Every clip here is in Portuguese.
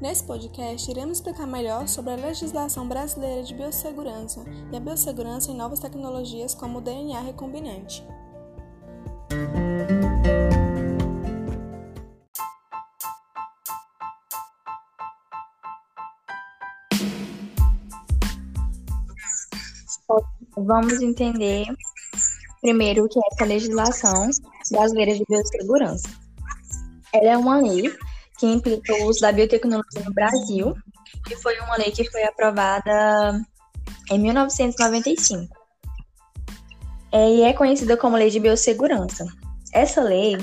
Nesse podcast, iremos explicar melhor sobre a legislação brasileira de biossegurança e a biossegurança em novas tecnologias como o DNA recombinante. Vamos entender primeiro o que é essa legislação brasileira de biossegurança. Ela é uma lei que implica o uso da biotecnologia no Brasil, e foi uma lei que foi aprovada em 1995. É, e é conhecida como Lei de Biossegurança. Essa lei,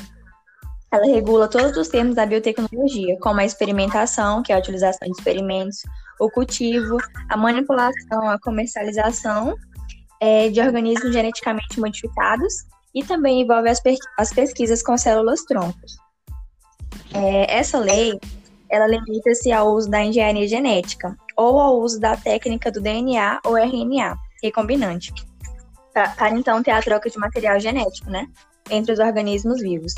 ela regula todos os termos da biotecnologia, como a experimentação, que é a utilização de experimentos, o cultivo, a manipulação, a comercialização é, de organismos geneticamente modificados e também envolve as, as pesquisas com células troncos. É, essa lei, ela limita-se ao uso da engenharia genética ou ao uso da técnica do DNA ou RNA recombinante, para então ter a troca de material genético, né, entre os organismos vivos.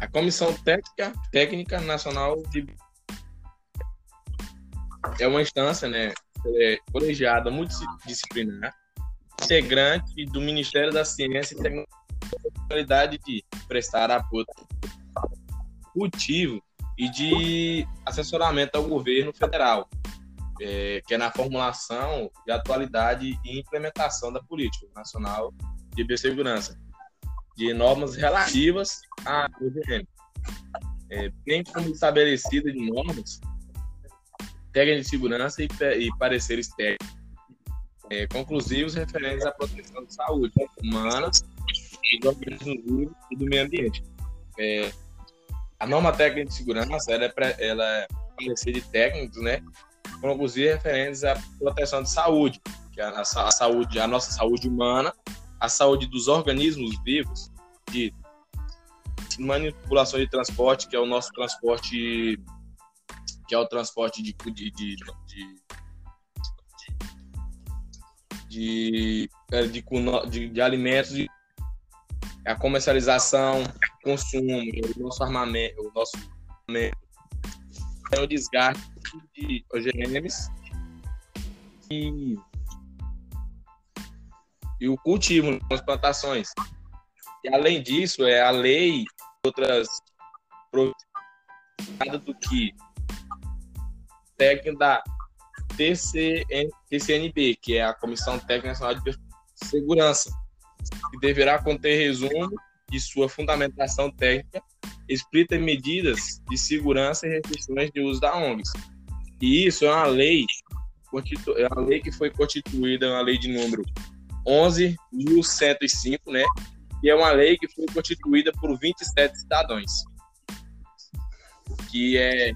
A Comissão Técnica, Técnica Nacional de é uma instância, né, é colegiada multidisciplinar integrante do Ministério da Ciência e Tecnologia de prestar apoio cultivo e de assessoramento ao governo federal, é, que é na formulação de atualidade e implementação da política nacional de biossegurança, de normas relativas à OGM. É, tem como estabelecida de normas técnicas de segurança e, e pareceres técnicos é, conclusivos referentes à proteção de saúde humana, do organismo vivo e do meio ambiente. É, a norma técnica de segurança ela é, ela é de técnicos, né, conclusivos referentes à proteção de saúde, que é a, a, a saúde, a nossa saúde humana, a saúde dos organismos vivos, de manipulação de transporte, que é o nosso transporte, que é o transporte de, de, de, de de, é, de, de, de alimentos, de, a comercialização, consumo, o nosso armamento, o nosso armamento, é o desgaste de OGMs e, e o cultivo nas plantações. E além disso, é a lei outras do que técnica da TCN, TCNB, que é a Comissão Técnica Nacional de Segurança, que deverá conter resumo de sua fundamentação técnica, explica medidas de segurança e restrições de uso da ONGs. E isso é uma lei, é uma lei que foi constituída, é uma lei de número 11.105, né? E é uma lei que foi constituída por 27 cidadãos, que é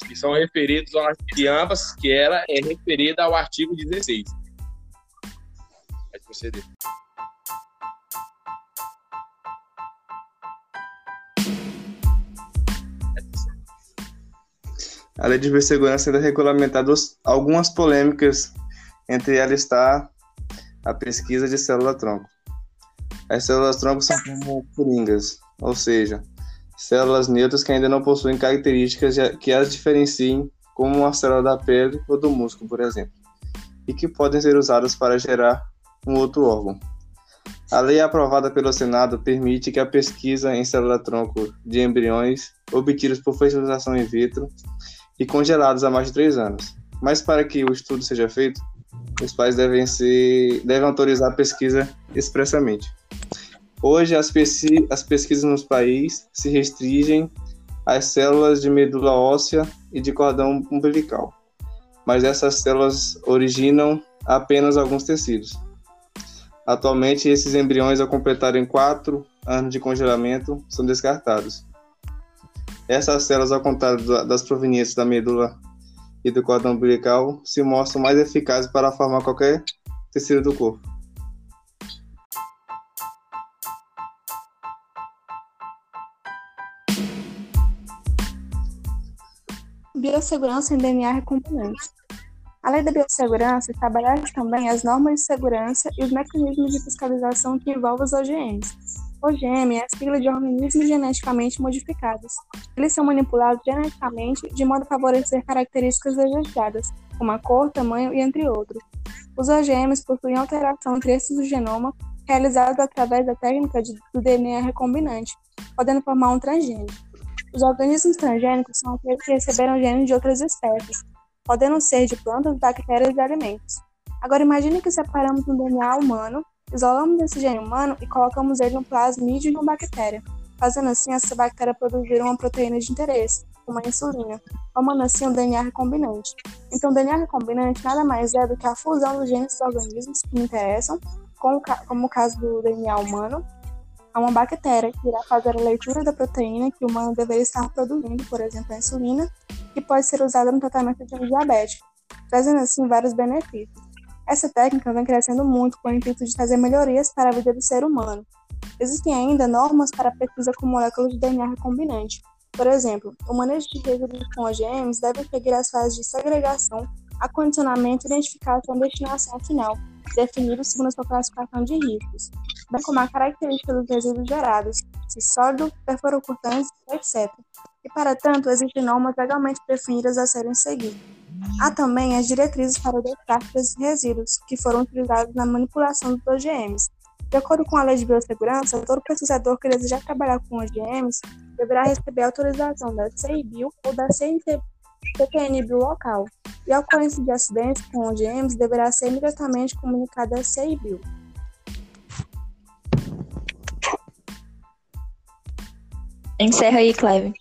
que são referidos ao de ambas, que ela é referida ao artigo 16. Pode proceder. A Lei de Biossegurança ainda regulamentada algumas polêmicas, entre elas está a pesquisa de célula-tronco. As células-tronco são como coringas, ou seja, células neutras que ainda não possuem características que as diferenciem, como uma célula da pele ou do músculo, por exemplo, e que podem ser usadas para gerar um outro órgão. A lei aprovada pelo Senado permite que a pesquisa em célula-tronco de embriões obtidos por fertilização in vitro e congelados há mais de três anos. Mas para que o estudo seja feito, os pais devem, ser, devem autorizar a pesquisa expressamente. Hoje, as, pesqui as pesquisas nos países se restringem às células de medula óssea e de cordão umbilical, mas essas células originam apenas alguns tecidos. Atualmente, esses embriões, ao completarem quatro anos de congelamento, são descartados. Essas células, ao contrário das provenientes da medula e do cordão umbilical, se mostram mais eficazes para formar qualquer tecido do corpo. Biossegurança em DNA recombinante. A lei da biossegurança estabelece também as normas de segurança e os mecanismos de fiscalização que envolvem os OGMs. OGM é a sigla de organismos geneticamente modificados. Eles são manipulados geneticamente de modo a favorecer características desejadas, como a cor, tamanho e entre outros. Os OGMs possuem alteração em traços do genoma realizados através da técnica de, do DNA recombinante, podendo formar um transgênico. Os organismos transgênicos são aqueles que receberam genes de outras espécies, podendo ser de plantas, bactérias e alimentos. Agora imagine que separamos um DNA humano, isolamos esse gene humano e colocamos ele no plasmídio de uma bactéria, fazendo assim essa bactéria produzir uma proteína de interesse, como a insulina, formando assim o DNA recombinante. Então, o DNA recombinante nada mais é do que a fusão dos genes dos organismos que me interessam, como o caso do DNA humano, a uma bactéria que irá fazer a leitura da proteína que o humano deveria estar produzindo, por exemplo, a insulina, que pode ser usada no tratamento de diabetes, trazendo assim vários benefícios. Essa técnica vem crescendo muito com o intuito de trazer melhorias para a vida do ser humano. Existem ainda normas para a pesquisa com moléculas de DNA recombinante. Por exemplo, o manejo de resíduos com OGMs deve seguir as fases de segregação, acondicionamento, identificação e destinação final, definidos segundo sua classificação de riscos, bem como a característica dos resíduos gerados, se sólido, perfurocurtantes, etc e, para tanto, existem normas legalmente definidas a serem seguidas. Há também as diretrizes para o descarte desses resíduos, que foram utilizados na manipulação dos OGMs. De acordo com a Lei de Biossegurança, todo pesquisador que desejar trabalhar com OGMs deverá receber autorização da CIBio ou da CNPqNBio local, e a ocorrência de acidentes com OGMs deverá ser imediatamente comunicada à CIBio. Encerra aí, Cleve.